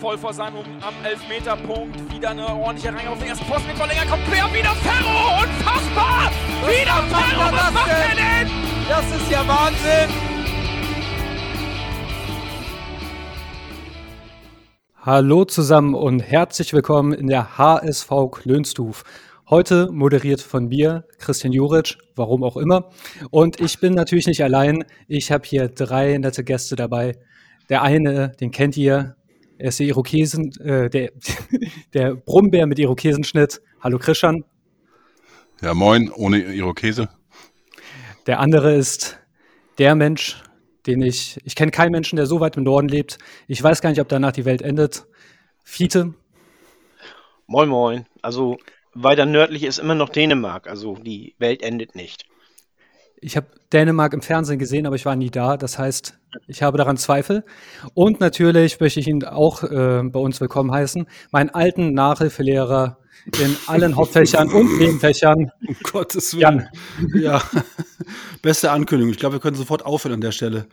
voll vor seinem am Elfmeterpunkt. Wieder eine ordentliche Reihe auf den ersten Posten mit Verlänger kommt quer. Wieder Ferro! Unfassbar! Was wieder macht Ferro! er Was macht er denn? denn? Das ist ja Wahnsinn! Hallo zusammen und herzlich willkommen in der HSV Klönstuf. Heute moderiert von mir Christian Juric, warum auch immer. Und ich bin natürlich nicht allein. Ich habe hier drei nette Gäste dabei. Der eine, den kennt ihr, er ist der Irokesen, äh, der, der Brummbär mit Irokesenschnitt. Hallo Christian. Ja, moin, ohne Irokese. Der andere ist der Mensch, den ich, ich kenne keinen Menschen, der so weit im Norden lebt. Ich weiß gar nicht, ob danach die Welt endet. Fiete. Moin Moin. Also weiter nördlich ist immer noch Dänemark. Also die Welt endet nicht. Ich habe Dänemark im Fernsehen gesehen, aber ich war nie da. Das heißt, ich habe daran Zweifel. Und natürlich möchte ich ihn auch äh, bei uns willkommen heißen. Meinen alten Nachhilfelehrer in allen Hauptfächern und Nebenfächern. Um Gottes Willen. Jan. Ja, beste Ankündigung. Ich glaube, wir können sofort aufhören an der Stelle.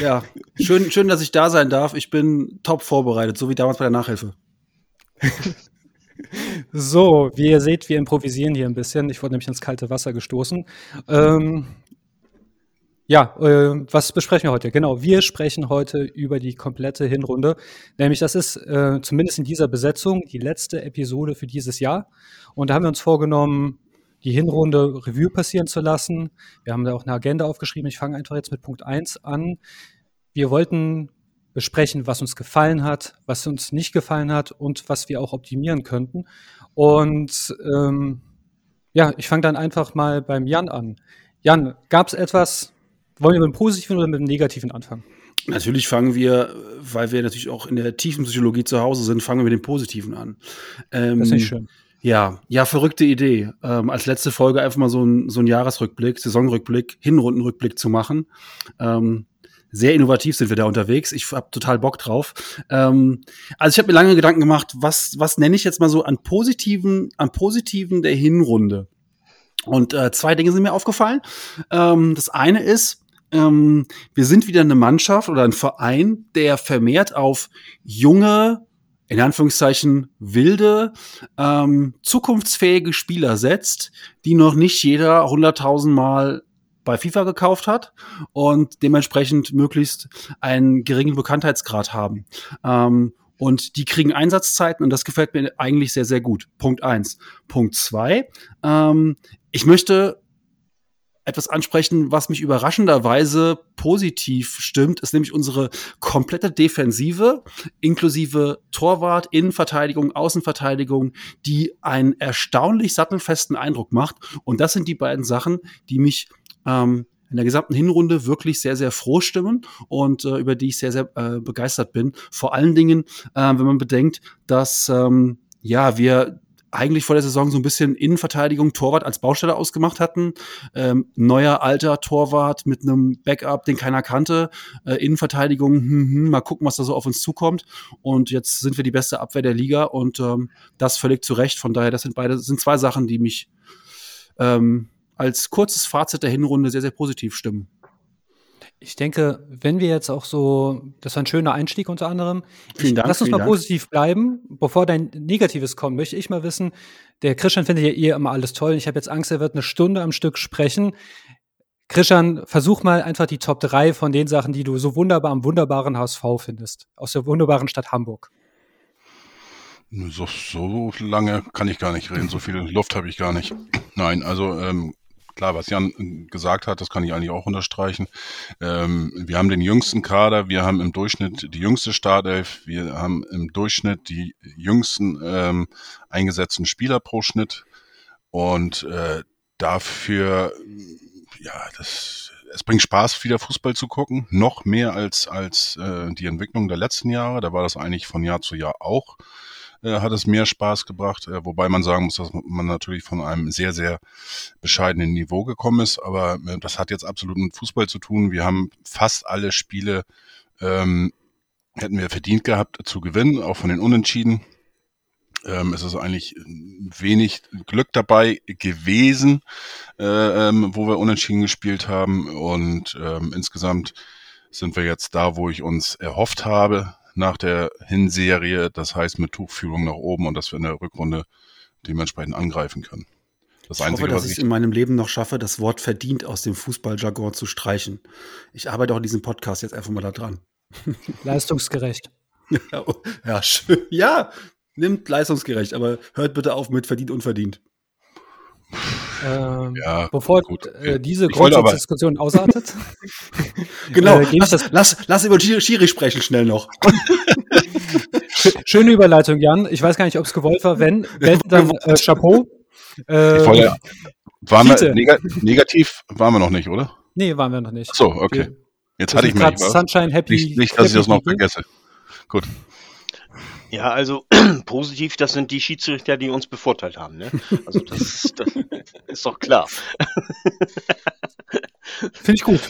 Ja, schön, schön, dass ich da sein darf. Ich bin top vorbereitet, so wie damals bei der Nachhilfe. So, wie ihr seht, wir improvisieren hier ein bisschen. Ich wurde nämlich ins kalte Wasser gestoßen. Ähm, ja, äh, was besprechen wir heute? Genau, wir sprechen heute über die komplette Hinrunde. Nämlich, das ist äh, zumindest in dieser Besetzung die letzte Episode für dieses Jahr. Und da haben wir uns vorgenommen, die Hinrunde Revue passieren zu lassen. Wir haben da auch eine Agenda aufgeschrieben. Ich fange einfach jetzt mit Punkt 1 an. Wir wollten besprechen, was uns gefallen hat, was uns nicht gefallen hat und was wir auch optimieren könnten. Und ähm, ja, ich fange dann einfach mal beim Jan an. Jan, gab es etwas, wollen wir mit dem Positiven oder mit dem Negativen anfangen? Natürlich fangen wir, weil wir natürlich auch in der tiefen Psychologie zu Hause sind, fangen wir mit dem Positiven an. Ähm, Das ist nicht schön. Ja, ja, verrückte Idee. Ähm, als letzte Folge einfach mal so ein, so ein Jahresrückblick, Saisonrückblick, Hinrundenrückblick zu machen. Ähm, sehr innovativ sind wir da unterwegs. Ich habe total Bock drauf. Ähm, also ich habe mir lange Gedanken gemacht, was, was nenne ich jetzt mal so an positiven, an positiven der Hinrunde. Und äh, zwei Dinge sind mir aufgefallen. Ähm, das eine ist, ähm, wir sind wieder eine Mannschaft oder ein Verein, der vermehrt auf junge, in Anführungszeichen wilde, ähm, zukunftsfähige Spieler setzt, die noch nicht jeder hunderttausend Mal bei FIFA gekauft hat und dementsprechend möglichst einen geringen Bekanntheitsgrad haben. Ähm, und die kriegen Einsatzzeiten und das gefällt mir eigentlich sehr, sehr gut. Punkt eins. Punkt zwei. Ähm, ich möchte etwas ansprechen, was mich überraschenderweise positiv stimmt, ist nämlich unsere komplette Defensive, inklusive Torwart, Innenverteidigung, Außenverteidigung, die einen erstaunlich sattelfesten Eindruck macht. Und das sind die beiden Sachen, die mich ähm, in der gesamten Hinrunde wirklich sehr, sehr froh stimmen und äh, über die ich sehr, sehr äh, begeistert bin. Vor allen Dingen, äh, wenn man bedenkt, dass ähm, ja wir eigentlich vor der Saison so ein bisschen Innenverteidigung, Torwart als Baustelle ausgemacht hatten. Ähm, neuer alter Torwart mit einem Backup, den keiner kannte. Äh, Innenverteidigung, hm, hm, mal gucken, was da so auf uns zukommt. Und jetzt sind wir die beste Abwehr der Liga und ähm, das völlig zu Recht. Von daher, das sind beide, das sind zwei Sachen, die mich ähm, als kurzes Fazit der Hinrunde sehr, sehr positiv stimmen. Ich denke, wenn wir jetzt auch so, das war ein schöner Einstieg unter anderem. Vielen ich, Dank, Lass uns vielen mal Dank. positiv bleiben. Bevor dein Negatives kommt, möchte ich mal wissen, der Christian findet ja eh immer alles toll. Ich habe jetzt Angst, er wird eine Stunde am Stück sprechen. Christian, versuch mal einfach die Top 3 von den Sachen, die du so wunderbar am wunderbaren HSV findest. Aus der wunderbaren Stadt Hamburg. So, so lange kann ich gar nicht reden, so viel Luft habe ich gar nicht. Nein, also ähm, klar, was Jan gesagt hat, das kann ich eigentlich auch unterstreichen. Ähm, wir haben den jüngsten Kader, wir haben im Durchschnitt die jüngste Startelf, wir haben im Durchschnitt die jüngsten ähm, eingesetzten Spieler pro Schnitt und äh, dafür, ja, das, es bringt Spaß, wieder Fußball zu gucken, noch mehr als, als äh, die Entwicklung der letzten Jahre. Da war das eigentlich von Jahr zu Jahr auch äh, hat es mehr Spaß gebracht, äh, wobei man sagen muss, dass man natürlich von einem sehr, sehr bescheidenen Niveau gekommen ist, aber äh, das hat jetzt absolut mit Fußball zu tun. Wir haben fast alle Spiele ähm, hätten wir verdient gehabt zu gewinnen, auch von den Unentschieden. Ähm, es ist eigentlich wenig Glück dabei gewesen, äh, ähm, wo wir unentschieden gespielt haben und ähm, insgesamt sind wir jetzt da, wo ich uns erhofft habe. Nach der Hinserie, das heißt mit Tuchfühlung nach oben und dass wir in der Rückrunde dementsprechend angreifen können. Das ich Einzige, hoffe, dass ich es in meinem Leben noch schaffe, das Wort verdient aus dem Fußballjargon zu streichen. Ich arbeite auch in diesem Podcast jetzt einfach mal da dran. Leistungsgerecht. ja, ja, schön. ja, nimmt leistungsgerecht, aber hört bitte auf mit verdient und verdient. Ähm, ja, bevor gut. Äh, diese Grundsatzdiskussion ausartet. genau, äh, lass, lass, lass über Schiri sprechen schnell noch. Schöne Überleitung, Jan. Ich weiß gar nicht, ob es gewollt war. Wenn, wenn dann äh, Chapeau. Äh, Voll, waren wir neg negativ waren wir noch nicht, oder? Nee, waren wir noch nicht. Ach so, okay. Jetzt hatte ich mich. Sunshine Happy. Nicht, nicht dass happy ich das noch vergesse. Gut. Ja, also positiv, das sind die Schiedsrichter, die uns bevorteilt haben. Ne? Also das, das ist doch klar. Finde ich gut.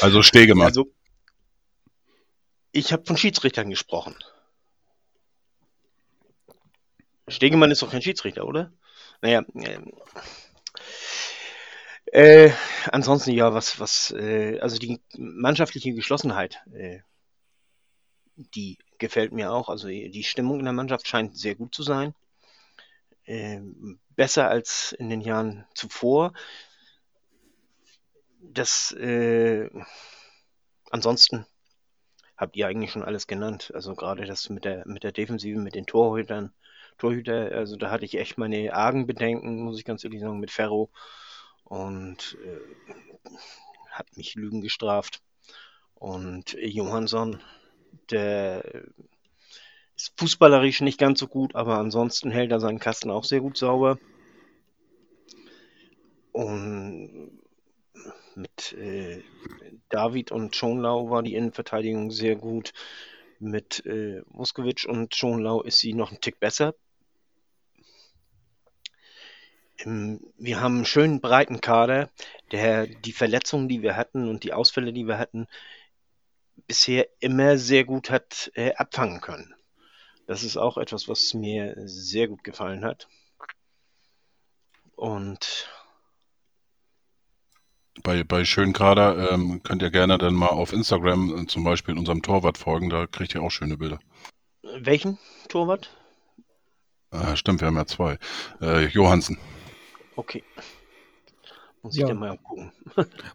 Also Stegemann. Also, ich habe von Schiedsrichtern gesprochen. Stegemann ist doch kein Schiedsrichter, oder? Naja, äh, äh, ansonsten ja, was, was, äh, also die mannschaftliche Geschlossenheit, äh, die gefällt mir auch. Also die Stimmung in der Mannschaft scheint sehr gut zu sein. Äh, besser als in den Jahren zuvor. Das, äh, ansonsten habt ihr eigentlich schon alles genannt. Also gerade das mit der, mit der Defensive, mit den Torhütern, Torhüter, also da hatte ich echt meine argen Bedenken, muss ich ganz ehrlich sagen, mit Ferro und äh, hat mich Lügen gestraft. Und Johansson, der ist fußballerisch nicht ganz so gut, aber ansonsten hält er seinen Kasten auch sehr gut sauber. Und mit äh, David und Schonlau war die Innenverteidigung sehr gut. Mit äh, Vuskovic und Schonlau ist sie noch ein Tick besser. Ähm, wir haben einen schönen breiten Kader, der die Verletzungen, die wir hatten und die Ausfälle, die wir hatten, bisher immer sehr gut hat äh, abfangen können. Das ist auch etwas, was mir sehr gut gefallen hat. Und bei, bei Schönkader ähm, könnt ihr gerne dann mal auf Instagram äh, zum Beispiel unserem Torwart folgen, da kriegt ihr auch schöne Bilder. Welchen Torwart? Äh, stimmt, wir haben ja zwei. Äh, Johansen. Okay. Muss ich ja. dann mal gucken.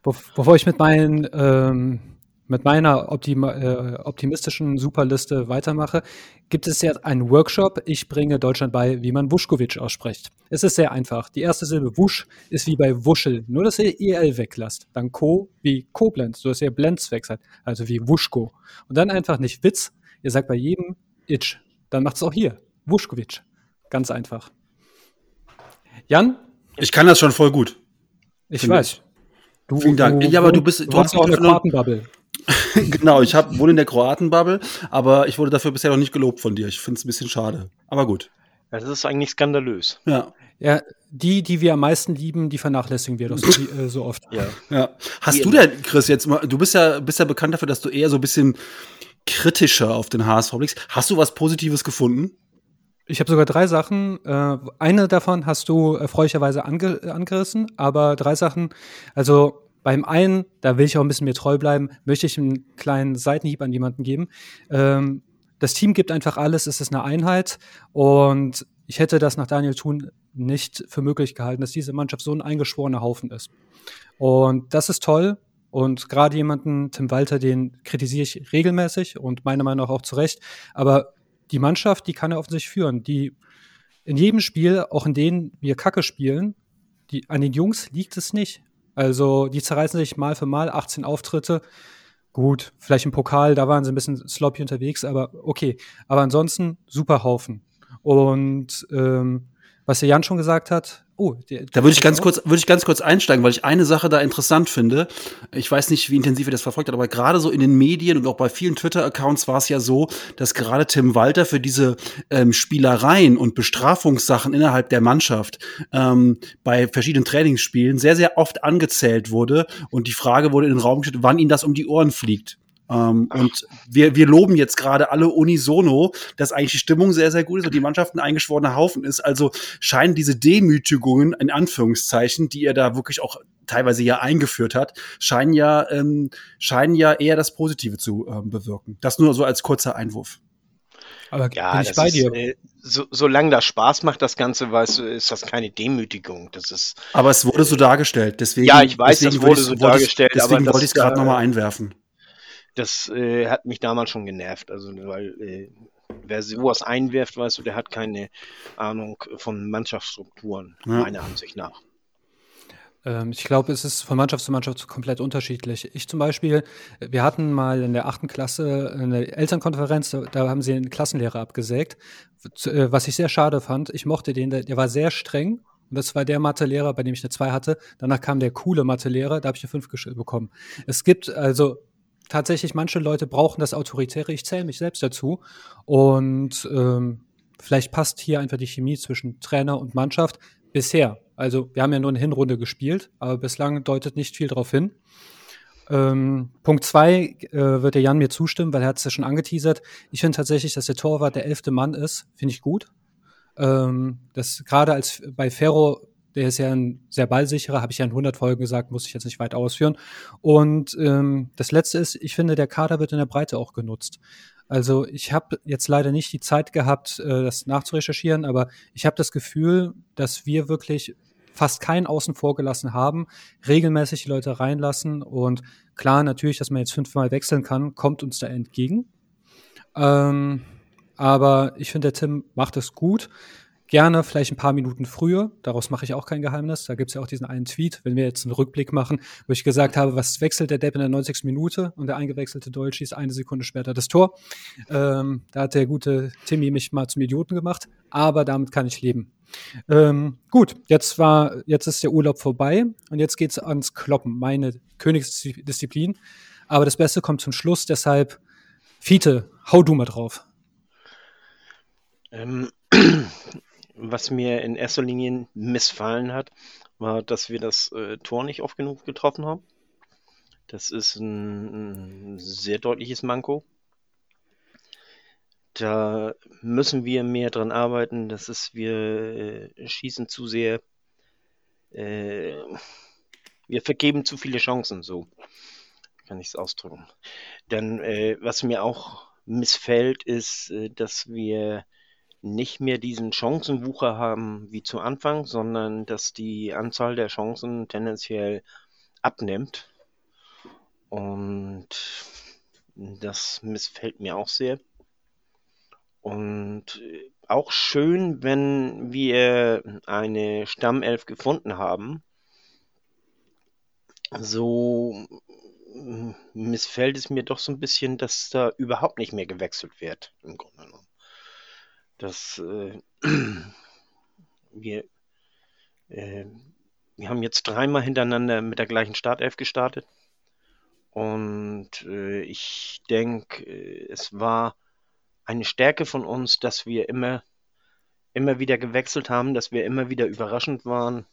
Bevor ich mit meinen ähm, mit meiner optima, äh, optimistischen Superliste weitermache, gibt es jetzt einen Workshop. Ich bringe Deutschland bei, wie man Wuschkowitsch ausspricht. Es ist sehr einfach. Die erste Silbe Wusch ist wie bei Wuschel, nur dass ihr EL weglasst. Dann Co wie Koblenz, so dass ihr Blends weg seid, also wie Wuschko. Und dann einfach nicht Witz, ihr sagt bei jedem Itch. Dann macht es auch hier. Wuschkowitsch. Ganz einfach. Jan? Ich kann das schon voll gut. Ich weiß. Du, Vielen Dank. Du, ja, aber du bist, du, du hast auch eine Kartenbubble. genau, ich hab, wohne in der Kroatenbubble, aber ich wurde dafür bisher noch nicht gelobt von dir. Ich finde es ein bisschen schade. Aber gut. Ja, das ist eigentlich skandalös. Ja. Ja, die, die wir am meisten lieben, die vernachlässigen wir doch so, äh, so oft. Ja. ja. Hast die du denn, Chris, jetzt mal, du bist ja, bist ja bekannt dafür, dass du eher so ein bisschen kritischer auf den HSV blickst. Hast du was Positives gefunden? Ich habe sogar drei Sachen. Äh, eine davon hast du erfreulicherweise ange angerissen, aber drei Sachen, also beim einen, da will ich auch ein bisschen mir treu bleiben, möchte ich einen kleinen Seitenhieb an jemanden geben. Ähm, das Team gibt einfach alles, es ist eine Einheit und ich hätte das nach Daniel Thun nicht für möglich gehalten, dass diese Mannschaft so ein eingeschworener Haufen ist. Und das ist toll. Und gerade jemanden, Tim Walter, den kritisiere ich regelmäßig und meiner Meinung nach auch zu Recht. Aber die Mannschaft, die kann er offensichtlich führen. Die in jedem Spiel, auch in denen wir Kacke spielen, die, an den Jungs liegt es nicht. Also die zerreißen sich mal für mal, 18 Auftritte. Gut, vielleicht im Pokal, da waren sie ein bisschen sloppy unterwegs, aber okay. Aber ansonsten super Haufen. Und ähm, was der Jan schon gesagt hat, Oh, der, da würde ich ganz kurz, würde ich ganz kurz einsteigen, weil ich eine Sache da interessant finde. Ich weiß nicht, wie intensiv ihr das verfolgt habt, aber gerade so in den Medien und auch bei vielen Twitter-Accounts war es ja so, dass gerade Tim Walter für diese ähm, Spielereien und Bestrafungssachen innerhalb der Mannschaft ähm, bei verschiedenen Trainingsspielen sehr, sehr oft angezählt wurde und die Frage wurde in den Raum gestellt, wann ihm das um die Ohren fliegt. Ähm, und wir, wir loben jetzt gerade alle unisono, dass eigentlich die Stimmung sehr, sehr gut ist und die Mannschaft ein eingeschworener Haufen ist. Also scheinen diese Demütigungen, in Anführungszeichen, die er da wirklich auch teilweise ja eingeführt hat, scheinen ja, ähm, scheinen ja eher das Positive zu ähm, bewirken. Das nur so als kurzer Einwurf. Aber ja, bin ich bei ist, dir. Äh, so, solange das Spaß macht, das Ganze, weißt du, ist das keine Demütigung. Das ist. Aber es wurde so dargestellt, deswegen. Ja, ich weiß, es wurde so dargestellt. Deswegen wollte ich es gerade nochmal einwerfen. Das äh, hat mich damals schon genervt. Also, weil äh, wer sowas einwirft, weißt du, der hat keine Ahnung von Mannschaftsstrukturen, ja. meiner Ansicht nach. Ähm, ich glaube, es ist von Mannschaft zu Mannschaft komplett unterschiedlich. Ich zum Beispiel, wir hatten mal in der achten Klasse eine Elternkonferenz, da haben sie einen Klassenlehrer abgesägt, äh, was ich sehr schade fand. Ich mochte den, der war sehr streng und das war der Mathelehrer, bei dem ich eine 2 hatte. Danach kam der coole Mathelehrer, da habe ich eine 5 bekommen. Es gibt also tatsächlich, manche Leute brauchen das Autoritäre. Ich zähle mich selbst dazu. Und ähm, vielleicht passt hier einfach die Chemie zwischen Trainer und Mannschaft bisher. Also wir haben ja nur eine Hinrunde gespielt, aber bislang deutet nicht viel darauf hin. Ähm, Punkt zwei äh, wird der Jan mir zustimmen, weil er hat es ja schon angeteasert. Ich finde tatsächlich, dass der Torwart der elfte Mann ist, finde ich gut. Ähm, das gerade als bei Ferro der ist ja ein sehr ballsicherer, habe ich ja in 100 Folgen gesagt, muss ich jetzt nicht weit ausführen. Und ähm, das Letzte ist, ich finde, der Kader wird in der Breite auch genutzt. Also ich habe jetzt leider nicht die Zeit gehabt, äh, das nachzurecherchieren, aber ich habe das Gefühl, dass wir wirklich fast keinen außen vor gelassen haben, regelmäßig die Leute reinlassen und klar, natürlich, dass man jetzt fünfmal wechseln kann, kommt uns da entgegen. Ähm, aber ich finde, der Tim macht es gut. Gerne vielleicht ein paar Minuten früher. Daraus mache ich auch kein Geheimnis. Da gibt es ja auch diesen einen Tweet, wenn wir jetzt einen Rückblick machen, wo ich gesagt habe, was wechselt der Depp in der 90. Minute und der eingewechselte Deutsch schießt eine Sekunde später das Tor. Ähm, da hat der gute Timmy mich mal zum Idioten gemacht, aber damit kann ich leben. Ähm, gut, jetzt war, jetzt ist der Urlaub vorbei und jetzt geht's ans Kloppen, meine Königsdisziplin. Aber das Beste kommt zum Schluss, deshalb, Fiete, hau du mal drauf. Ähm, was mir in erster Linie missfallen hat, war, dass wir das äh, Tor nicht oft genug getroffen haben. Das ist ein, ein sehr deutliches Manko. Da müssen wir mehr dran arbeiten. Das ist, wir äh, schießen zu sehr. Äh, wir vergeben zu viele Chancen, so kann ich es ausdrücken. Dann, äh, was mir auch missfällt, ist, äh, dass wir nicht mehr diesen Chancenwucher haben wie zu Anfang, sondern dass die Anzahl der Chancen tendenziell abnimmt. Und das missfällt mir auch sehr. Und auch schön, wenn wir eine Stammelf gefunden haben. So missfällt es mir doch so ein bisschen, dass da überhaupt nicht mehr gewechselt wird, im Grunde genommen dass äh, wir, äh, wir haben jetzt dreimal hintereinander mit der gleichen Startelf gestartet. Und äh, ich denke, äh, es war eine Stärke von uns, dass wir immer, immer wieder gewechselt haben, dass wir immer wieder überraschend waren,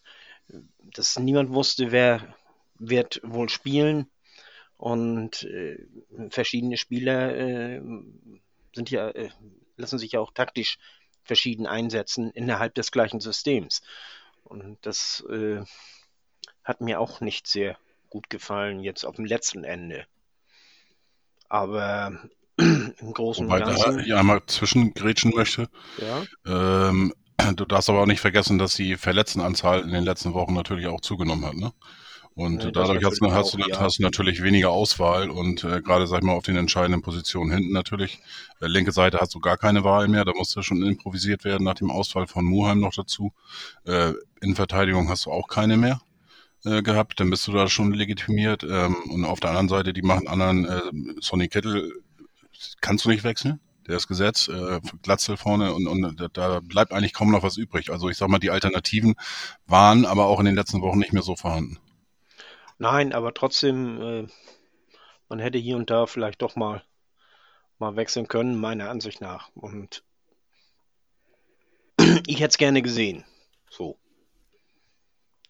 dass niemand wusste, wer wird wohl spielen. Und äh, verschiedene Spieler äh, sind ja lassen sich ja auch taktisch verschieden einsetzen innerhalb des gleichen Systems. Und das äh, hat mir auch nicht sehr gut gefallen, jetzt auf dem letzten Ende. Aber im Großen Wobei und Ganzen. Da ich einmal zwischengrätschen möchte. Ja. Ähm, du darfst aber auch nicht vergessen, dass die Verletztenanzahl in den letzten Wochen natürlich auch zugenommen hat. Ne? Und ja, dadurch hast, du, hast, auch, du, ja. hast du natürlich weniger Auswahl und äh, gerade, sag ich mal, auf den entscheidenden Positionen hinten natürlich. Äh, linke Seite hast du gar keine Wahl mehr, da musste schon improvisiert werden nach dem Ausfall von Muheim noch dazu. Äh, in Verteidigung hast du auch keine mehr äh, gehabt, dann bist du da schon legitimiert. Ähm, und auf der anderen Seite, die machen anderen, äh, Sonny Kittel kannst du nicht wechseln. Der ist gesetzt, äh, Glatzel vorne und, und da bleibt eigentlich kaum noch was übrig. Also ich sag mal, die Alternativen waren aber auch in den letzten Wochen nicht mehr so vorhanden. Nein, aber trotzdem, äh, man hätte hier und da vielleicht doch mal, mal wechseln können, meiner Ansicht nach. Und ich hätte es gerne gesehen. So.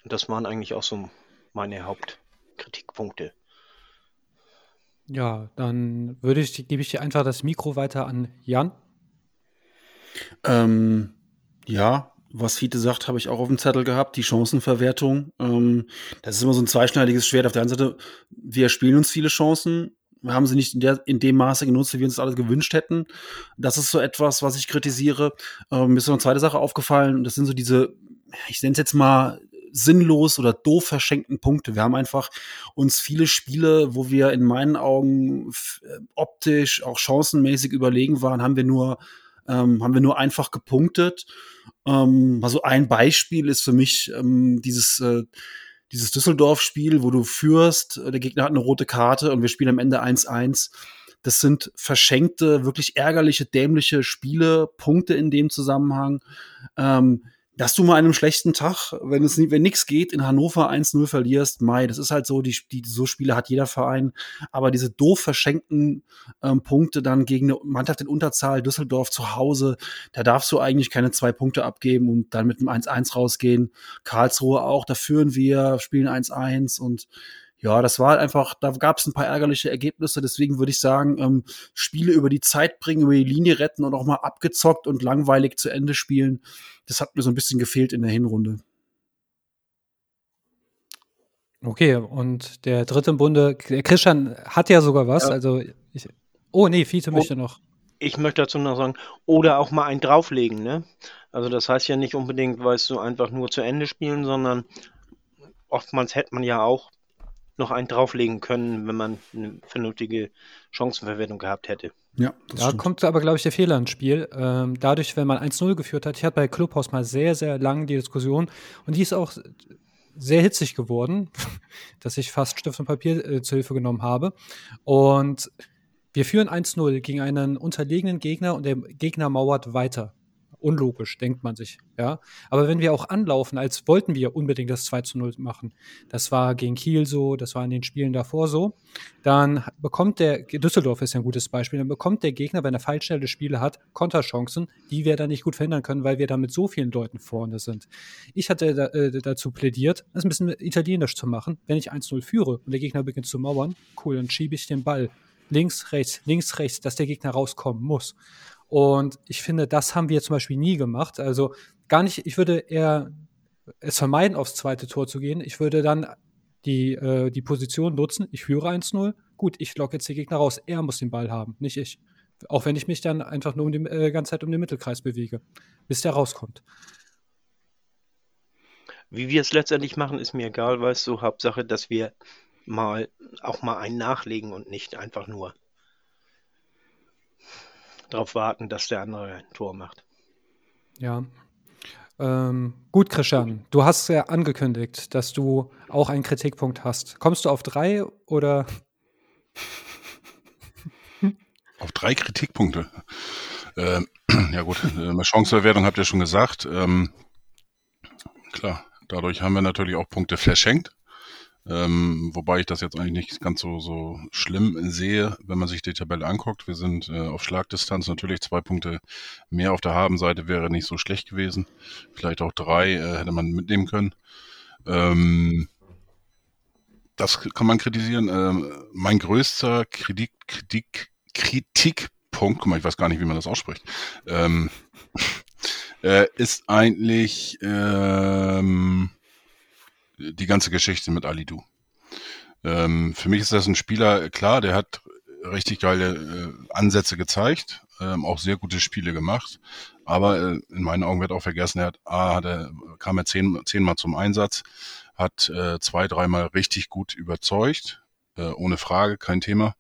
Und das waren eigentlich auch so meine Hauptkritikpunkte. Ja, dann würde ich, gebe ich dir einfach das Mikro weiter an Jan. Ähm, ja, was Fiete sagt, habe ich auch auf dem Zettel gehabt, die Chancenverwertung. Ähm, das ist immer so ein zweischneidiges Schwert. Auf der einen Seite, wir spielen uns viele Chancen, wir haben sie nicht in, der, in dem Maße genutzt, wie wir uns das alles gewünscht hätten. Das ist so etwas, was ich kritisiere. Ähm, mir ist noch eine zweite Sache aufgefallen, das sind so diese, ich nenne es jetzt mal sinnlos oder doof verschenkten Punkte. Wir haben einfach uns viele Spiele, wo wir in meinen Augen äh, optisch, auch chancenmäßig überlegen waren, haben wir nur, ähm, haben wir nur einfach gepunktet. Ähm, also ein Beispiel ist für mich ähm, dieses, äh, dieses Düsseldorf-Spiel, wo du führst, äh, der Gegner hat eine rote Karte und wir spielen am Ende 1-1. Das sind verschenkte, wirklich ärgerliche, dämliche Spiele, Punkte in dem Zusammenhang. Ähm, dass du mal an einem schlechten Tag, wenn es wenn nichts geht, in Hannover 1-0 verlierst, Mai, das ist halt so, die, die so Spiele hat jeder Verein, aber diese doof verschenkten ähm, Punkte dann gegen eine Mannschaft in Unterzahl, Düsseldorf zu Hause, da darfst du eigentlich keine zwei Punkte abgeben und dann mit einem 1-1 rausgehen. Karlsruhe auch, da führen wir, spielen 1-1 und ja, das war einfach, da gab es ein paar ärgerliche Ergebnisse. Deswegen würde ich sagen, ähm, Spiele über die Zeit bringen, über die Linie retten und auch mal abgezockt und langweilig zu Ende spielen. Das hat mir so ein bisschen gefehlt in der Hinrunde. Okay, und der dritte im Bunde, der Christian hat ja sogar was. Ja. Also, ich, oh nee, Fiete oh, möchte noch. Ich möchte dazu noch sagen, oder auch mal einen drauflegen, ne? Also, das heißt ja nicht unbedingt, weißt du, einfach nur zu Ende spielen, sondern oftmals hätte man ja auch noch einen drauflegen können, wenn man eine vernünftige Chancenverwertung gehabt hätte. Ja, da stimmt. kommt aber, glaube ich, der Fehler ins Spiel. Ähm, dadurch, wenn man 1-0 geführt hat, ich hatte bei Clubhaus mal sehr, sehr lang die Diskussion und die ist auch sehr hitzig geworden, dass ich fast Stift und Papier äh, zur Hilfe genommen habe. Und wir führen 1-0 gegen einen unterlegenen Gegner und der Gegner mauert weiter unlogisch, denkt man sich, ja. Aber wenn wir auch anlaufen, als wollten wir unbedingt das 2 zu 0 machen, das war gegen Kiel so, das war in den Spielen davor so, dann bekommt der, Düsseldorf ist ja ein gutes Beispiel, dann bekommt der Gegner, wenn er fallschnelle Spiele hat, Konterchancen, die wir dann nicht gut verhindern können, weil wir da mit so vielen Leuten vorne sind. Ich hatte da, äh, dazu plädiert, das ein bisschen italienisch zu machen, wenn ich 1-0 führe und der Gegner beginnt zu mauern, cool, dann schiebe ich den Ball links, rechts, links, rechts, dass der Gegner rauskommen muss. Und ich finde, das haben wir zum Beispiel nie gemacht. Also gar nicht, ich würde eher es vermeiden, aufs zweite Tor zu gehen. Ich würde dann die, äh, die Position nutzen. Ich führe 1-0. Gut, ich locke jetzt den Gegner raus. Er muss den Ball haben, nicht ich. Auch wenn ich mich dann einfach nur um die äh, ganze Zeit um den Mittelkreis bewege, bis der rauskommt. Wie wir es letztendlich machen, ist mir egal, weißt du, Hauptsache, dass wir mal auch mal einen nachlegen und nicht einfach nur darauf warten, dass der andere ein Tor macht. Ja. Ähm, gut, Christian, du hast ja angekündigt, dass du auch einen Kritikpunkt hast. Kommst du auf drei oder? Auf drei Kritikpunkte. Ähm, ja gut, äh, Chancenverwertung habt ihr schon gesagt. Ähm, klar, dadurch haben wir natürlich auch Punkte verschenkt. Ähm, wobei ich das jetzt eigentlich nicht ganz so, so schlimm sehe, wenn man sich die Tabelle anguckt. Wir sind äh, auf Schlagdistanz natürlich zwei Punkte mehr auf der Habenseite wäre nicht so schlecht gewesen. Vielleicht auch drei äh, hätte man mitnehmen können. Ähm, das kann man kritisieren. Ähm, mein größter Kritik, Kritik, Kritikpunkt, guck mal, ich weiß gar nicht, wie man das ausspricht, ähm, äh, ist eigentlich ähm, die ganze Geschichte mit Alidu. Ähm, für mich ist das ein Spieler, klar, der hat richtig geile äh, Ansätze gezeigt, ähm, auch sehr gute Spiele gemacht. Aber äh, in meinen Augen wird auch vergessen, er hat, A, hat er, kam er zehn, zehnmal zum Einsatz, hat äh, zwei, dreimal richtig gut überzeugt, äh, ohne Frage, kein Thema.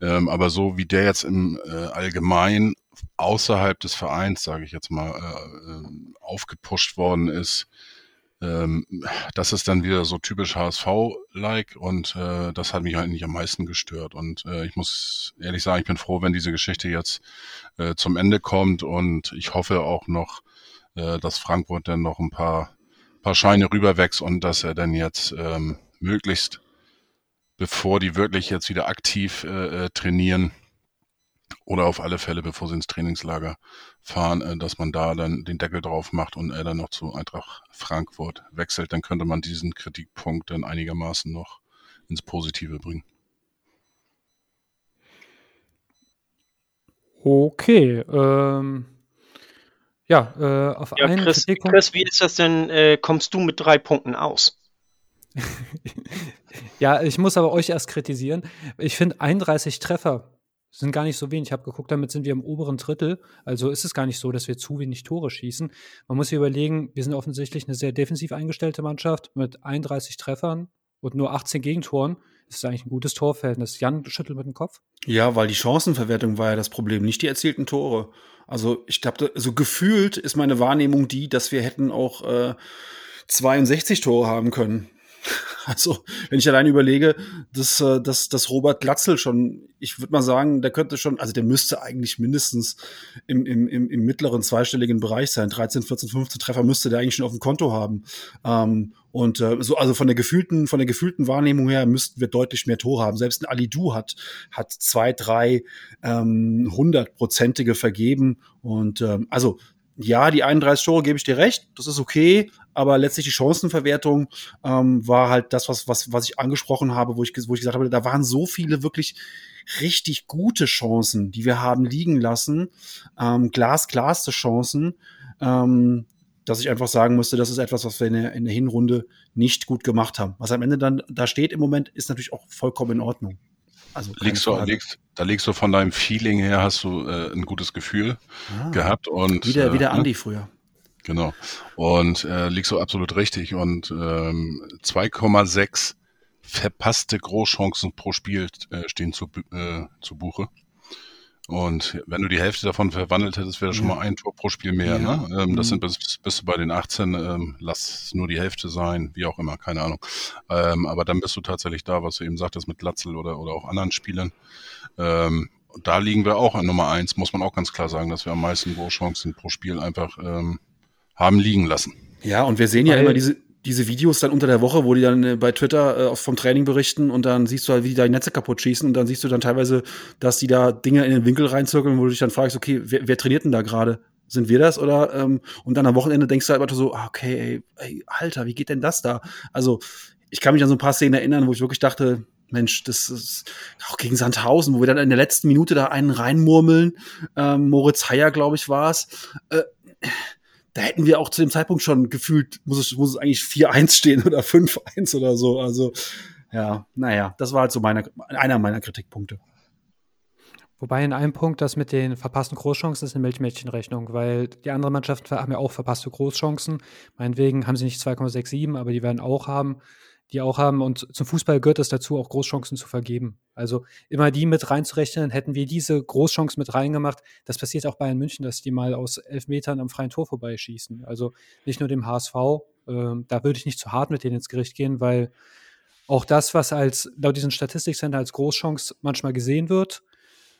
Ähm, aber so wie der jetzt im äh, Allgemein außerhalb des Vereins, sage ich jetzt mal, äh, äh, aufgepusht worden ist, ähm, das ist dann wieder so typisch HSV-like und äh, das hat mich eigentlich am meisten gestört. Und äh, ich muss ehrlich sagen, ich bin froh, wenn diese Geschichte jetzt äh, zum Ende kommt und ich hoffe auch noch, äh, dass Frankfurt dann noch ein paar, paar Scheine rüberwächst und dass er dann jetzt ähm, möglichst, bevor die wirklich jetzt wieder aktiv äh, äh trainieren, oder auf alle Fälle, bevor sie ins Trainingslager fahren, äh, dass man da dann den Deckel drauf macht und er dann noch zu Eintracht Frankfurt wechselt, dann könnte man diesen Kritikpunkt dann einigermaßen noch ins Positive bringen. Okay, ähm, ja, äh, auf Ja, einen Chris, Kritikpunkt. Chris, wie ist das denn? Äh, kommst du mit drei Punkten aus? Ja, ich muss aber euch erst kritisieren. Ich finde 31 Treffer sind gar nicht so wenig. Ich habe geguckt, damit sind wir im oberen Drittel. Also ist es gar nicht so, dass wir zu wenig Tore schießen. Man muss sich überlegen, wir sind offensichtlich eine sehr defensiv eingestellte Mannschaft mit 31 Treffern und nur 18 Gegentoren. Das ist eigentlich ein gutes Torverhältnis. Jan schüttelt mit dem Kopf. Ja, weil die Chancenverwertung war ja das Problem, nicht die erzielten Tore. Also ich glaube, so gefühlt ist meine Wahrnehmung die, dass wir hätten auch äh, 62 Tore haben können. Also, wenn ich allein überlege, dass, äh, dass, dass Robert Glatzel schon, ich würde mal sagen, der könnte schon, also der müsste eigentlich mindestens im, im, im, mittleren zweistelligen Bereich sein. 13, 14, 15 Treffer müsste der eigentlich schon auf dem Konto haben. Ähm, und äh, so, also von der gefühlten, von der gefühlten Wahrnehmung her müssten wir deutlich mehr Tore haben. Selbst ein Alidu hat, hat zwei, drei ähm, hundertprozentige vergeben. Und ähm, also ja, die 31 Tore gebe ich dir recht, das ist okay, aber letztlich die Chancenverwertung ähm, war halt das, was, was, was ich angesprochen habe, wo ich, wo ich gesagt habe, da waren so viele wirklich richtig gute Chancen, die wir haben liegen lassen, ähm, glasglaste Chancen, ähm, dass ich einfach sagen musste, das ist etwas, was wir in der, in der Hinrunde nicht gut gemacht haben. Was am Ende dann da steht im Moment, ist natürlich auch vollkommen in Ordnung. Also Legst du, legst, da legst du von deinem Feeling her, hast du äh, ein gutes Gefühl Ah, gehabt und Wieder, äh, wieder ne? Andi früher. Genau. Und äh, liegst du absolut richtig. Und ähm, 2,6 verpasste Großchancen pro Spiel äh, stehen zu, äh, zu Buche. Und wenn du die Hälfte davon verwandelt hättest, wäre das schon mal ein Tor pro Spiel mehr. Ja. Ne? Ähm, das Mhm. sind bis, bis du bei den 18, ähm, lass nur die Hälfte sein, wie auch immer, keine Ahnung. Ähm, aber dann bist du tatsächlich da, was du eben sagtest mit Latzel oder, oder auch anderen Spielern. Ähm, da liegen wir auch an Nummer eins, muss man auch ganz klar sagen, dass wir am meisten Großchancen pro Spiel einfach ähm, haben liegen lassen. Ja, und wir sehen ja Weil- immer diese, diese Videos dann unter der Woche, wo die dann äh, bei Twitter äh, vom Training berichten und dann siehst du halt, wie die da die Netze kaputt schießen und dann siehst du dann teilweise, dass die da Dinge in den Winkel reinzirkeln, wo du dich dann fragst, okay, wer, wer trainiert denn da gerade? Sind wir das oder? Ähm, und dann am Wochenende denkst du halt einfach so, ah, okay, ey, ey, Alter, wie geht denn das da? Also ich kann mich an so ein paar Szenen erinnern, wo ich wirklich dachte, Mensch, das ist auch gegen Sandhausen, wo wir dann in der letzten Minute da einen reinmurmeln. Ähm, Moritz Heyer, glaube ich, war es. Äh, da hätten wir auch zu dem Zeitpunkt schon gefühlt, muss es, muss es eigentlich 4-1 stehen oder 5-1 oder so. Also, ja, naja, das war halt so meine, einer meiner Kritikpunkte. Wobei in einem Punkt das mit den verpassten Großchancen ist eine Milchmädchenrechnung, weil die anderen Mannschaften haben ja auch verpasste Großchancen. Meinetwegen haben sie nicht 2,67, aber die werden auch haben, die auch haben. Und zum Fußball gehört es dazu, auch Großchancen zu vergeben. Also immer die mit reinzurechnen, hätten wir diese Großchance mit reingemacht. Das passiert auch Bayern München, dass die mal aus elf Metern am freien Tor vorbeischießen. Also nicht nur dem HSV. ähm, da würde ich nicht zu hart mit denen ins Gericht gehen, weil auch das, was als laut diesem Statistikcenter als Großchance manchmal gesehen wird,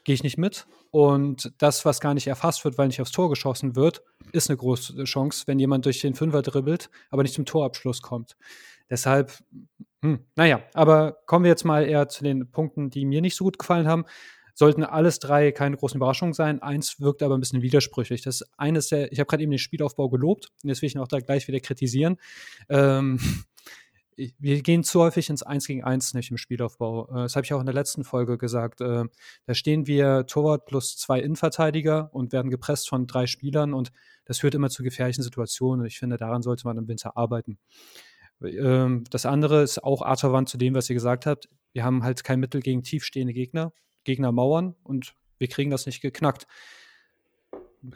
gehe ich nicht mit. Und das, was gar nicht erfasst wird, weil nicht aufs Tor geschossen wird, ist eine große Chance, wenn jemand durch den Fünfer dribbelt, aber nicht zum Torabschluss kommt. Deshalb, hm, naja, aber kommen wir jetzt mal eher zu den Punkten, die mir nicht so gut gefallen haben. Sollten alles drei keine großen Überraschungen sein. Eins wirkt aber ein bisschen widersprüchlich. Das eine ist der, ich habe gerade eben den Spielaufbau gelobt und jetzt will ich ihn auch da gleich wieder kritisieren. Ähm, wir gehen zu häufig ins 1 gegen 1 nicht im Spielaufbau. Äh, Das habe ich auch in der letzten Folge gesagt. Äh, Da stehen wir Torwart plus zwei Innenverteidiger und werden gepresst von drei Spielern und das führt immer zu gefährlichen Situationen und ich finde, daran sollte man im Winter arbeiten. Ähm, Das andere ist auch artverwandt zu dem, was ihr gesagt habt. Wir haben halt kein Mittel gegen tiefstehende Gegner. Gegner mauern und wir kriegen das nicht geknackt.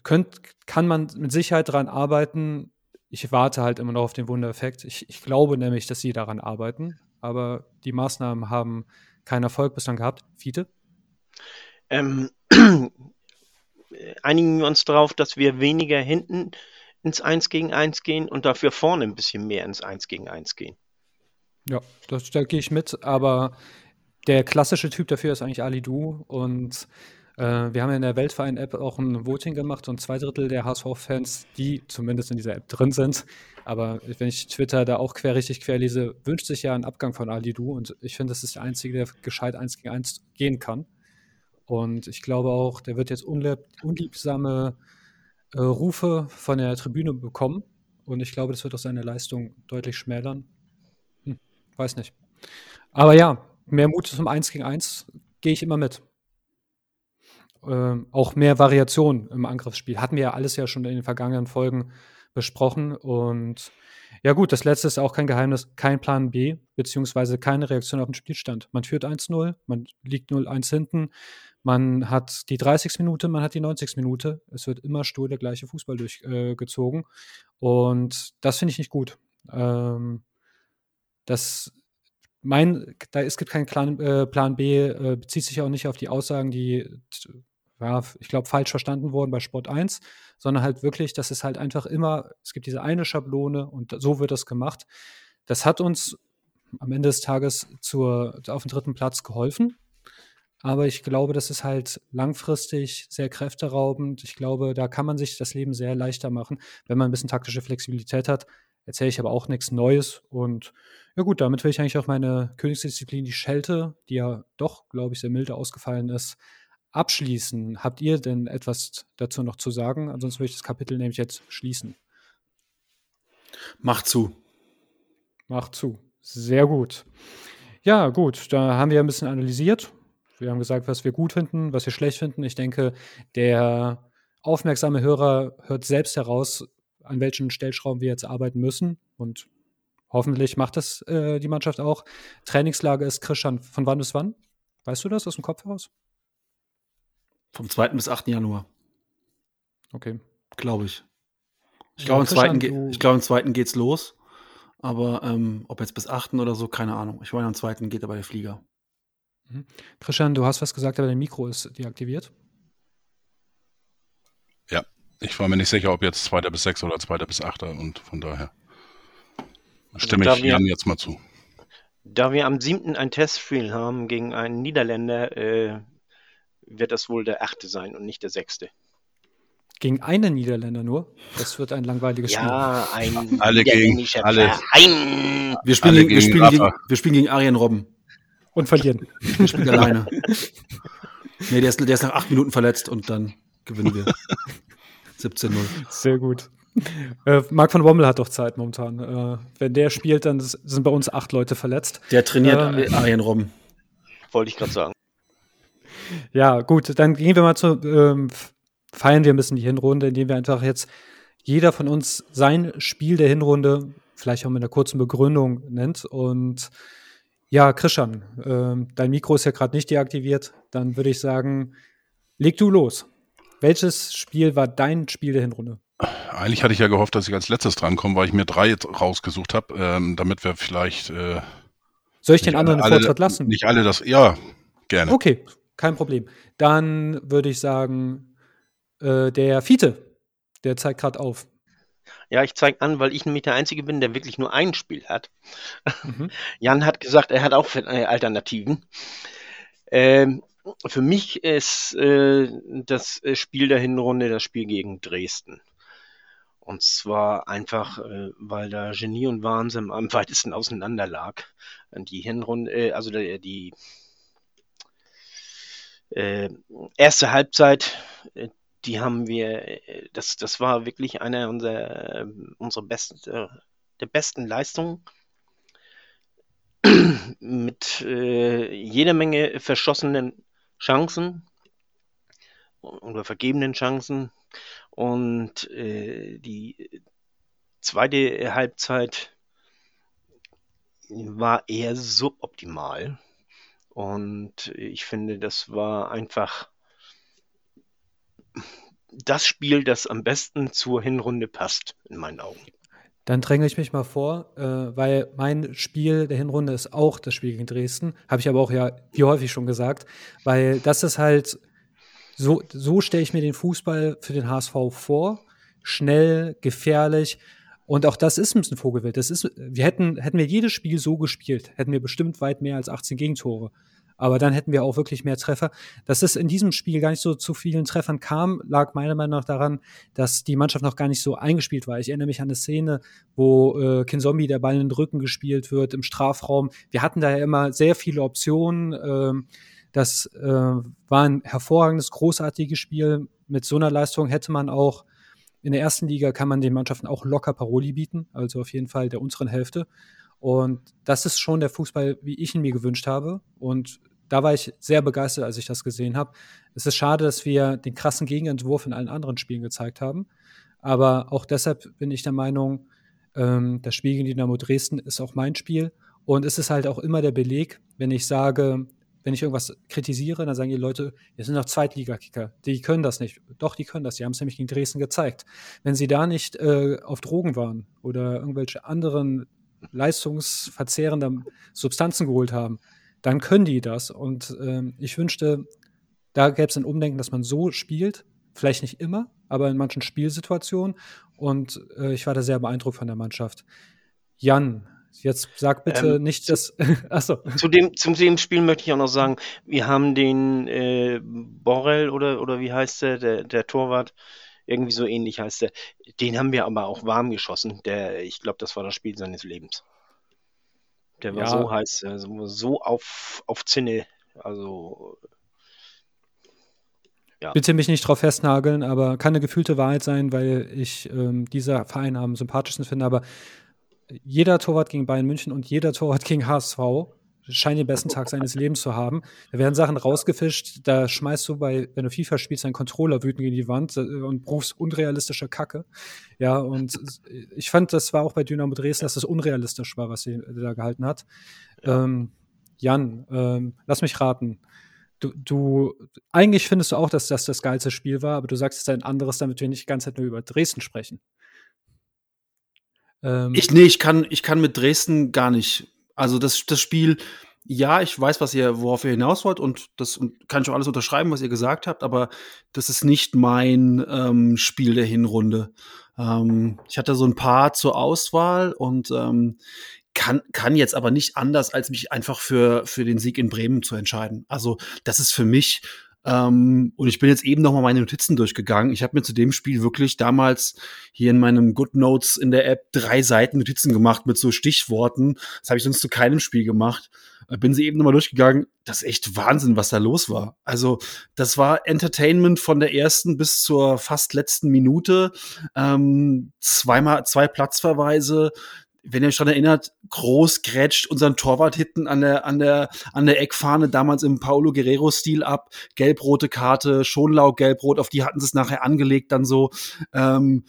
Könnt, kann man mit Sicherheit daran arbeiten. Ich warte halt immer noch auf den Wundereffekt. Ich, ich glaube nämlich, dass sie daran arbeiten, aber die Maßnahmen haben keinen Erfolg bislang gehabt. Fiete? Ähm, einigen wir uns darauf, dass wir weniger hinten ins 1 gegen 1 gehen und dafür vorne ein bisschen mehr ins 1 gegen 1 gehen. Ja, das, da gehe ich mit, aber der klassische Typ dafür ist eigentlich Ali Du und äh, wir haben ja in der Weltverein-App auch ein Voting gemacht und zwei Drittel der HSV-Fans, die zumindest in dieser App drin sind, aber wenn ich Twitter da auch quer richtig quer lese, wünscht sich ja einen Abgang von Ali Du und ich finde, das ist der Einzige, der gescheit 1 gegen 1 gehen kann. Und ich glaube auch, der wird jetzt unlieb, unliebsame äh, Rufe von der Tribüne bekommen und ich glaube, das wird auch seine Leistung deutlich schmälern. Hm, weiß nicht. Aber ja, mehr Mut zum 1 gegen 1 gehe ich immer mit. ähm, auch mehr Variation im Angriffsspiel. Hatten wir ja alles ja schon in den vergangenen Folgen besprochen. Und ja gut, das letzte ist auch kein Geheimnis, kein Plan B, beziehungsweise keine Reaktion auf den Spielstand. Man führt 1-0, man liegt 0-1 hinten, man hat die 30. Minute, man hat die 90. Minute. Es wird immer stur der gleiche Fußball durchgezogen. Äh, und das finde ich nicht gut. Ähm, das mein, da es gibt keinen Plan, äh, Plan B, äh, bezieht sich auch nicht auf die Aussagen, die ja, ich glaube, falsch verstanden wurden bei Sport 1, sondern halt wirklich, dass es halt einfach immer, es gibt diese eine Schablone und so wird das gemacht. Das hat uns am Ende des Tages zur, auf den dritten Platz geholfen. Aber ich glaube, das ist halt langfristig sehr kräfteraubend. Ich glaube, da kann man sich das Leben sehr leichter machen, wenn man ein bisschen taktische Flexibilität hat. Erzähle ich aber auch nichts Neues. Und ja gut, damit will ich eigentlich auch meine Königsdisziplin, die Schelte, die ja doch, glaube ich, sehr milde ausgefallen ist, abschließen. Habt ihr denn etwas dazu noch zu sagen? Ansonsten würde ich das Kapitel nämlich jetzt schließen. Macht zu. Macht zu. Sehr gut. Ja, gut, da haben wir ein bisschen analysiert. Wir haben gesagt, was wir gut finden, was wir schlecht finden. Ich denke, der aufmerksame Hörer hört selbst heraus, an welchen Stellschrauben wir jetzt arbeiten müssen. Und hoffentlich macht das äh, die Mannschaft auch. Trainingslage ist Christian von wann bis wann? Weißt du das aus dem Kopf heraus? Vom 2. bis 8. Januar. Okay. Glaube ich. Ich glaube, ja, im, zweiten glaub, im zweiten geht's los. Aber ähm, ob jetzt bis 8. oder so, keine Ahnung. Ich meine, am zweiten geht aber der Flieger. Mhm. Christian, du hast was gesagt, aber dein Mikro ist deaktiviert. Ja, ich war mir nicht sicher, ob jetzt 2. bis 6. oder 2. bis 8. und von daher stimme ich Jan jetzt mal zu. Da wir am 7. ein Testspiel haben gegen einen Niederländer, äh, wird das wohl der achte sein und nicht der sechste. Gegen einen Niederländer nur? Das wird ein langweiliges Spiel. Ja, ein alle gegen alle. Verein. Wir spielen, alle gegen, wir, spielen gegen, wir spielen gegen Arjen Robben. Und verlieren. Wir spielen alleine. Nee, der ist, der ist nach acht Minuten verletzt und dann gewinnen wir. 17-0. Sehr gut. Äh, Marc von Wommel hat doch Zeit momentan. Äh, wenn der spielt, dann sind bei uns acht Leute verletzt. Der trainiert ähm, Arjen Robben. Wollte ich gerade sagen. Ja, gut, dann gehen wir mal zu, ähm, feiern wir ein bisschen die Hinrunde, indem wir einfach jetzt jeder von uns sein Spiel der Hinrunde vielleicht auch mit einer kurzen Begründung nennt. Und ja, Christian, ähm, dein Mikro ist ja gerade nicht deaktiviert. Dann würde ich sagen, leg du los. Welches Spiel war dein Spiel der Hinrunde? Eigentlich hatte ich ja gehofft, dass ich als letztes drankomme, weil ich mir drei rausgesucht habe, ähm, damit wir vielleicht. Äh, Soll ich den anderen alle, Vortritt lassen? Nicht alle das. Ja, gerne. Okay, kein Problem. Dann würde ich sagen, äh, der Fiete, der zeigt gerade auf. Ja, ich zeige an, weil ich nämlich der Einzige bin, der wirklich nur ein Spiel hat. Mhm. Jan hat gesagt, er hat auch äh, Alternativen. Ähm, für mich ist äh, das äh, Spiel der Hinrunde das Spiel gegen Dresden. Und zwar einfach, äh, weil da Genie und Wahnsinn am weitesten auseinander lag. Die Hinrunde, äh, also die, die äh, erste Halbzeit, äh, die haben wir, äh, das, das war wirklich eine unserer, unserer besten, der besten Leistungen. Mit äh, jeder Menge verschossenen Chancen oder vergebenen Chancen. Und äh, die zweite Halbzeit war eher suboptimal. Und ich finde, das war einfach das Spiel, das am besten zur Hinrunde passt, in meinen Augen. Dann dränge ich mich mal vor, äh, weil mein Spiel der Hinrunde ist auch das Spiel gegen Dresden. Habe ich aber auch ja wie häufig schon gesagt, weil das ist halt, so, so stelle ich mir den Fußball für den HSV vor. Schnell, gefährlich und auch das ist ein bisschen Vogelwild. Das ist, wir hätten, hätten wir jedes Spiel so gespielt, hätten wir bestimmt weit mehr als 18 Gegentore. Aber dann hätten wir auch wirklich mehr Treffer. Dass es in diesem Spiel gar nicht so zu vielen Treffern kam, lag meiner Meinung nach daran, dass die Mannschaft noch gar nicht so eingespielt war. Ich erinnere mich an eine Szene, wo äh, Kinzombie der Ball in den Rücken gespielt wird im Strafraum. Wir hatten da ja immer sehr viele Optionen. Ähm, das äh, war ein hervorragendes, großartiges Spiel. Mit so einer Leistung hätte man auch in der ersten Liga kann man den Mannschaften auch locker Paroli bieten, also auf jeden Fall der unteren Hälfte. Und das ist schon der Fußball, wie ich ihn mir gewünscht habe. Und da war ich sehr begeistert, als ich das gesehen habe. Es ist schade, dass wir den krassen Gegenentwurf in allen anderen Spielen gezeigt haben. Aber auch deshalb bin ich der Meinung, ähm, das Spiel gegen Dynamo Dresden ist auch mein Spiel. Und es ist halt auch immer der Beleg, wenn ich sage, wenn ich irgendwas kritisiere, dann sagen die Leute, wir sind doch Zweitligakicker, die können das nicht. Doch, die können das, die haben es nämlich gegen Dresden gezeigt. Wenn sie da nicht äh, auf Drogen waren oder irgendwelche anderen leistungsverzehrenden Substanzen geholt haben, dann können die das. Und ähm, ich wünschte, da gäbe es ein Umdenken, dass man so spielt, vielleicht nicht immer, aber in manchen Spielsituationen. Und äh, ich war da sehr beeindruckt von der Mannschaft. Jan, Jetzt sag bitte ähm, nicht, dass. Achso. Zu dem, zu dem Spiel möchte ich auch noch sagen, wir haben den äh, Borrell oder, oder wie heißt der, der, der Torwart, irgendwie so ähnlich heißt der, den haben wir aber auch warm geschossen. Der, ich glaube, das war das Spiel seines Lebens. Der war ja. so heiß, also so auf, auf Zinne. Also ja. Bitte mich nicht drauf festnageln, aber kann eine gefühlte Wahrheit sein, weil ich ähm, dieser Verein am sympathischsten finde. Aber jeder Torwart gegen Bayern München und jeder Torwart gegen HSV scheint den besten Tag seines Lebens zu haben. Da werden Sachen rausgefischt, da schmeißt du bei, wenn du FIFA spielst, deinen Controller wütend gegen die Wand äh, und rufst unrealistische Kacke. Ja, und ich fand, das war auch bei Dynamo Dresden, dass das unrealistisch war, was sie da gehalten hat. Ja. Ähm, Jan, ähm, lass mich raten. Du, du, eigentlich findest du auch, dass das das geilste Spiel war, aber du sagst es ein anderes, damit wir nicht die ganze Zeit nur über Dresden sprechen. Ähm, ich, nee, ich kann, ich kann mit Dresden gar nicht. Also das, das Spiel, ja, ich weiß, was ihr, worauf ihr hinaus wollt und das kann ich auch alles unterschreiben, was ihr gesagt habt, aber das ist nicht mein ähm, Spiel der Hinrunde. Ähm, ich hatte so ein paar zur Auswahl und ähm, kann, kann jetzt aber nicht anders, als mich einfach für, für den Sieg in Bremen zu entscheiden. Also das ist für mich ähm, und ich bin jetzt eben noch mal meine Notizen durchgegangen. Ich habe mir zu dem Spiel wirklich damals hier in meinem Good Notes in der App drei Seiten Notizen gemacht mit so Stichworten. Das habe ich sonst zu keinem Spiel gemacht. Äh, bin sie eben noch mal durchgegangen. Das ist echt Wahnsinn, was da los war. Also das war Entertainment von der ersten bis zur fast letzten Minute. Ähm, zweimal zwei Platzverweise, wenn ihr euch daran erinnert, groß grätscht unseren Torwart hinten an der, an der, an der Eckfahne damals im Paulo Guerrero-Stil ab. Gelb-rote Karte, Schonlau gelb-rot, auf die hatten sie es nachher angelegt dann so. Ähm,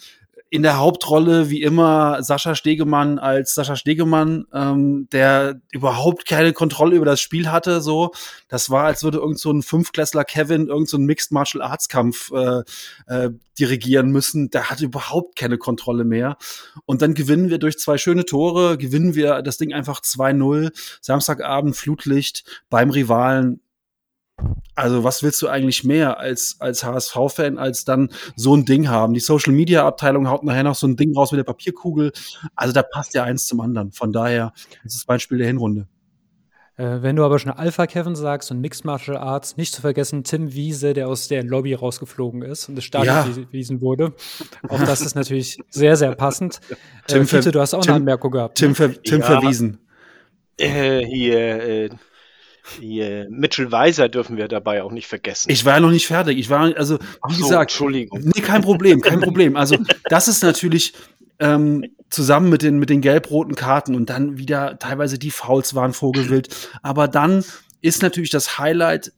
in der Hauptrolle wie immer Sascha Stegemann als Sascha Stegemann, ähm, der überhaupt keine Kontrolle über das Spiel hatte. So, das war, als würde irgend so ein Fünfklässler Kevin irgend so ein Mixed Martial Arts Kampf äh, äh, dirigieren müssen. Der hatte überhaupt keine Kontrolle mehr. Und dann gewinnen wir durch zwei schöne Tore, gewinnen wir das Ding einfach 2-0. Samstagabend Flutlicht beim Rivalen also was willst du eigentlich mehr als, als HSV-Fan, als dann so ein Ding haben? Die Social-Media-Abteilung haut nachher noch so ein Ding raus mit der Papierkugel. Also da passt ja eins zum anderen. Von daher, das ist mein Spiel der Hinrunde. Äh, wenn du aber schon Alpha Kevin sagst und Mixed Martial Arts, nicht zu vergessen Tim Wiese, der aus der Lobby rausgeflogen ist und das Stadion ja. verwiesen wurde. Auch das ist natürlich sehr, sehr passend. Tim, äh, Fiete, du hast auch Tim, eine Anmerkung gehabt. Tim, ne? ver Tim ja, verwiesen. Äh, hier, äh, Mitchell Weiser dürfen wir dabei auch nicht vergessen. Ich war ja noch nicht fertig. Ich war, also, wie so, gesagt, Entschuldigung. Nee, kein Problem, kein Problem. Also, das ist natürlich ähm, zusammen mit den, mit den gelb-roten Karten und dann wieder teilweise die Fouls waren vorgewillt. Aber dann ist natürlich das Highlight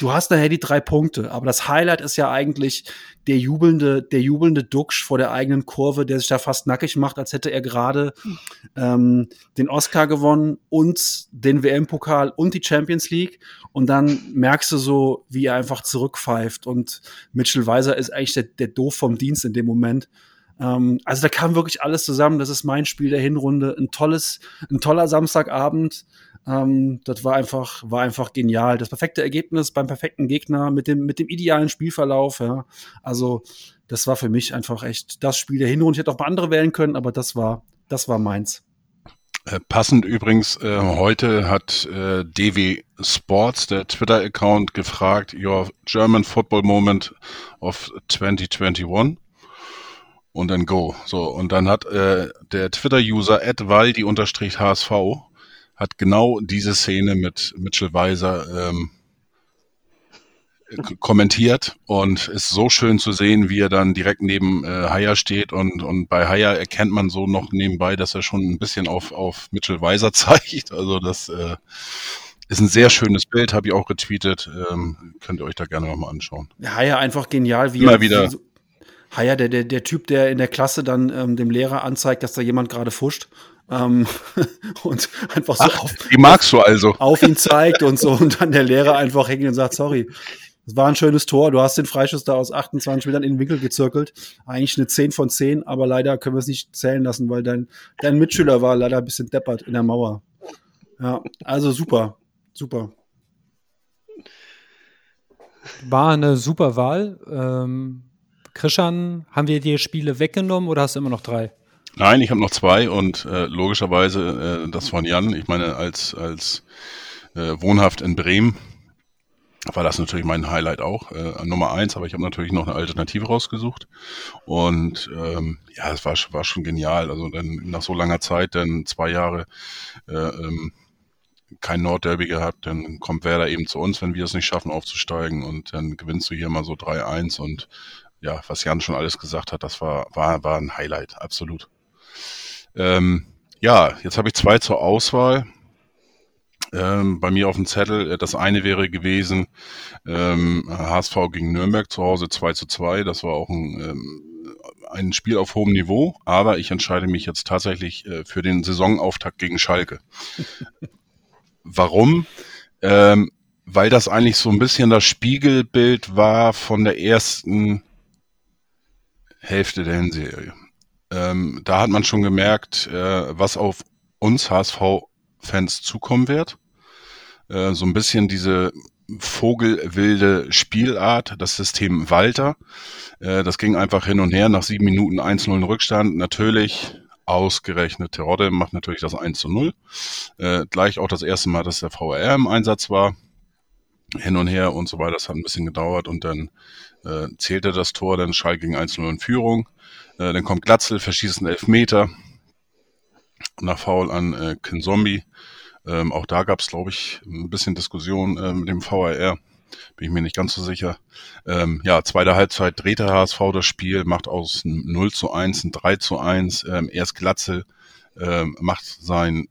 du hast nachher die drei Punkte, aber das Highlight ist ja eigentlich der jubelnde, der jubelnde Duxch vor der eigenen Kurve, der sich da fast nackig macht, als hätte er gerade ähm, den Oscar gewonnen und den WM-Pokal und die Champions League. Und dann merkst du so, wie er einfach zurückpfeift. Und Mitchell Weiser ist eigentlich der, der Doof vom Dienst in dem Moment. Ähm, also da kam wirklich alles zusammen. Das ist mein Spiel der Hinrunde. Ein tolles, ein toller Samstagabend. Ähm, das war einfach, war einfach genial. Das perfekte Ergebnis beim perfekten Gegner mit dem, mit dem idealen Spielverlauf. Ja. Also, das war für mich einfach echt das Spiel der Hinrunde. Ich hätte auch paar andere wählen können, aber das war, das war meins. Äh, passend übrigens, äh, heute hat äh, DW Sports, der Twitter-Account, gefragt, Your German Football Moment of 2021 und dann Go. So, und dann hat äh, der Twitter-User @waldi-hsv hat genau diese Szene mit Mitchell Weiser ähm, kommentiert und ist so schön zu sehen, wie er dann direkt neben äh, Haya steht und, und bei Haya erkennt man so noch nebenbei, dass er schon ein bisschen auf, auf Mitchell Weiser zeigt. Also das, äh, ist ein sehr schönes Bild, habe ich auch retweetet. Ähm, könnt ihr euch da gerne nochmal anschauen. Ja, einfach genial, wie Immer wieder. Wie, ja, ja, der, der, der Typ, der in der Klasse dann ähm, dem Lehrer anzeigt, dass da jemand gerade fuscht. Ähm, und einfach so Ach, auf, die magst du also. auf ihn zeigt und so und dann der Lehrer einfach hängt und sagt, sorry, das war ein schönes Tor, du hast den Freischuss da aus 28 Metern in den Winkel gezirkelt. Eigentlich eine 10 von 10, aber leider können wir es nicht zählen lassen, weil dein, dein Mitschüler war leider ein bisschen deppert in der Mauer. Ja, also super, super. War eine super Wahl. Ähm, Krishan, haben wir dir Spiele weggenommen oder hast du immer noch drei? Nein, ich habe noch zwei und äh, logischerweise äh, das von Jan. Ich meine, als, als äh, wohnhaft in Bremen war das natürlich mein Highlight auch. Äh, Nummer eins, aber ich habe natürlich noch eine Alternative rausgesucht. Und ähm, ja, es war, war schon genial. Also dann nach so langer Zeit, dann zwei Jahre äh, ähm, kein Nordderby gehabt, dann kommt Werder eben zu uns, wenn wir es nicht schaffen, aufzusteigen und dann gewinnst du hier mal so 3-1 und ja, was Jan schon alles gesagt hat, das war, war, war ein Highlight, absolut. Ähm, ja, jetzt habe ich zwei zur Auswahl. Ähm, bei mir auf dem Zettel, äh, das eine wäre gewesen, ähm, HSV gegen Nürnberg zu Hause 2 zu 2. Das war auch ein, ähm, ein Spiel auf hohem Niveau, aber ich entscheide mich jetzt tatsächlich äh, für den Saisonauftakt gegen Schalke. Warum? Ähm, weil das eigentlich so ein bisschen das Spiegelbild war von der ersten Hälfte der Hinserie. Ähm, da hat man schon gemerkt, äh, was auf uns HSV-Fans zukommen wird. Äh, so ein bisschen diese vogelwilde Spielart, das System Walter. Äh, das ging einfach hin und her nach sieben Minuten 1-0 Rückstand. Natürlich ausgerechnet Terodde macht natürlich das 1 zu 0. Äh, gleich auch das erste Mal, dass der VR im Einsatz war. Hin und her und so weiter. Das hat ein bisschen gedauert und dann äh, zählte das Tor, dann Schalke gegen 1-0 in Führung. Äh, dann kommt Glatzel, verschießt einen Elfmeter nach Foul an äh, Kinzombie. Ähm, auch da gab es, glaube ich, ein bisschen Diskussion äh, mit dem VAR. Bin ich mir nicht ganz so sicher. Ähm, ja, zweite Halbzeit dreht der HSV das Spiel, macht aus 0 zu 1 ein 3 zu 1. Ähm, erst Glatzel ähm, macht sein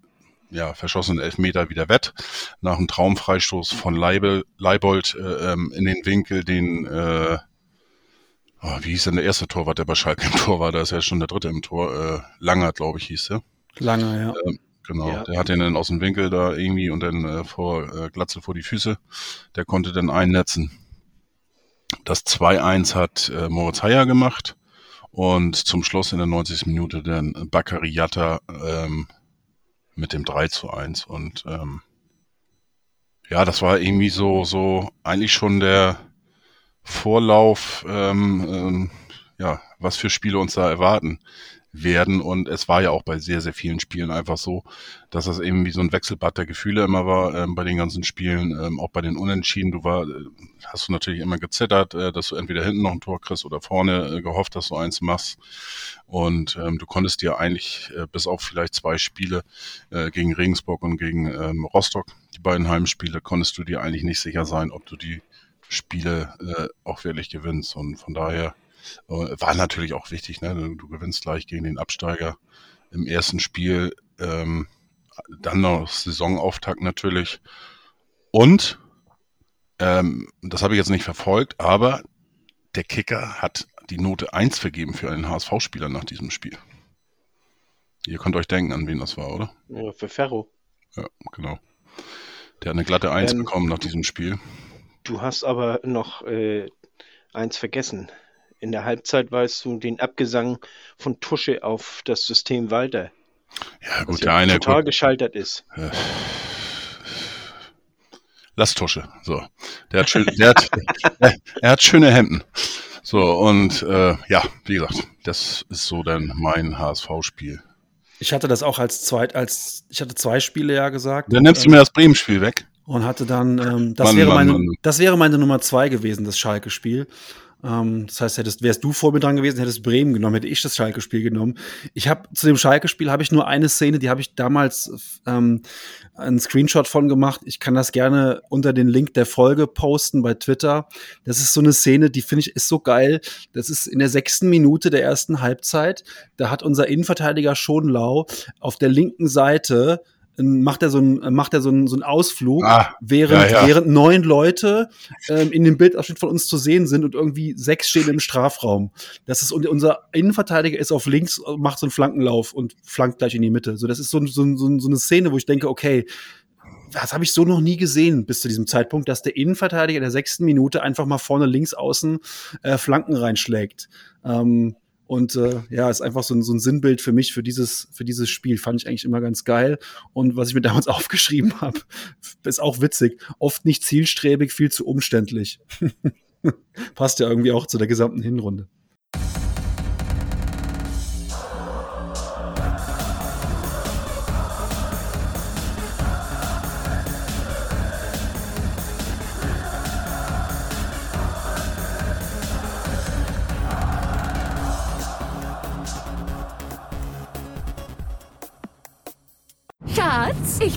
ja, verschossenen Elfmeter wieder wett. Nach einem Traumfreistoß von Leibel, Leibold äh, ähm, in den Winkel, den, äh, oh, wie hieß denn der erste Torwart, der bei Schalke im Tor war? Da ist ja schon der dritte im Tor. Äh, Langer, glaube ich, hieß er. Langer, ja. Ähm, genau, Ja. der hat den dann aus dem Winkel da irgendwie und dann äh, vor äh, Glatzel vor die Füße. Der konnte dann einnetzen. Das 2-1 hat äh, Moritz Heyer gemacht. Und zum Schluss in der 90. Minute dann Bakary Yatta ähm, mit dem 3 zu 1. Und ähm, ja, das war irgendwie so, so eigentlich schon der Vorlauf, ähm, ähm, ja, was für Spiele uns da erwarten werden. Und es war ja auch bei sehr, sehr vielen Spielen einfach so, dass das irgendwie so ein Wechselbad der Gefühle immer war ähm, bei den ganzen Spielen, ähm, auch bei den Unentschieden. Du war, äh, hast du natürlich immer gezittert, äh, dass du entweder hinten noch ein Tor kriegst oder vorne äh, gehofft, dass du eins machst. Und ähm, du konntest dir eigentlich äh, bis auf vielleicht zwei Spiele äh, gegen Regensburg und gegen ähm, Rostock, die beiden Heimspiele, konntest du dir eigentlich nicht sicher sein, ob du die Spiele äh, auch wirklich gewinnst. Und von daher war natürlich auch wichtig, ne? Du, du gewinnst gleich gegen den Absteiger im ersten Spiel, ähm, dann noch Saisonauftakt natürlich. Und ähm, das habe ich jetzt nicht verfolgt, aber der Kicker hat die Note 1 vergeben für einen HSV-Spieler nach diesem Spiel. Ihr könnt euch denken, an wen das war, oder? Ja, für Ferro. Ja, genau. Der hat eine glatte 1 Ähm, bekommen nach diesem Spiel. Du hast aber noch äh, eins vergessen. In der Halbzeit weißt du den Abgesang von Tusche auf das System Walter. Ja, gut, ja der eine, total gut, gescheitert ist. Lasttusche. So. Der hat schön, der hat, er, er hat schöne Hemden. So, und äh, ja, wie gesagt, das ist so dann mein HSV-Spiel. Ich hatte das auch als zweit, als ich hatte zwei Spiele ja gesagt. Dann nimmst du mir das Bremen-Spiel weg. und hatte dann, ähm, das, Mann, wäre Mann, meine, Mann. das wäre meine Nummer zwei gewesen, das Schalke-Spiel. Ähm, das heißt, hättest, wärst du vor mir dran gewesen, hättest Bremen genommen, hätte ich das Schalke-Spiel genommen. Ich habe zu dem Schalke-Spiel habe ich nur eine Szene, die habe ich damals ähm, einen Screenshot von gemacht. Ich kann das gerne unter den Link der Folge posten bei Twitter. Das ist so eine Szene, die finde ich ist so geil. Das ist in der sechsten Minute der ersten Halbzeit. Da hat unser Innenverteidiger Schonlau auf der linken Seite macht er so einen, macht er so einen, so einen Ausflug, Ah, während, ja, ja. während neun Leute ähm, in dem Bildausschnitt von uns zu sehen sind und irgendwie sechs stehen im Strafraum. Das ist und unser Innenverteidiger ist auf links, macht so einen Flankenlauf und flankt gleich in die Mitte. So, das ist so, so, so, so eine Szene, wo ich denke, okay, das habe ich so noch nie gesehen bis zu diesem Zeitpunkt, dass der Innenverteidiger in der sechsten Minute einfach mal vorne links außen äh, Flanken reinschlägt. Ähm, und äh, ja, ist einfach so ein, so ein Sinnbild für mich, für dieses, für dieses Spiel. Fand ich eigentlich immer ganz geil. Und was ich mir damals aufgeschrieben habe, ist auch witzig. Oft nicht zielstrebig, viel zu umständlich. Passt ja irgendwie auch zu der gesamten Hinrunde.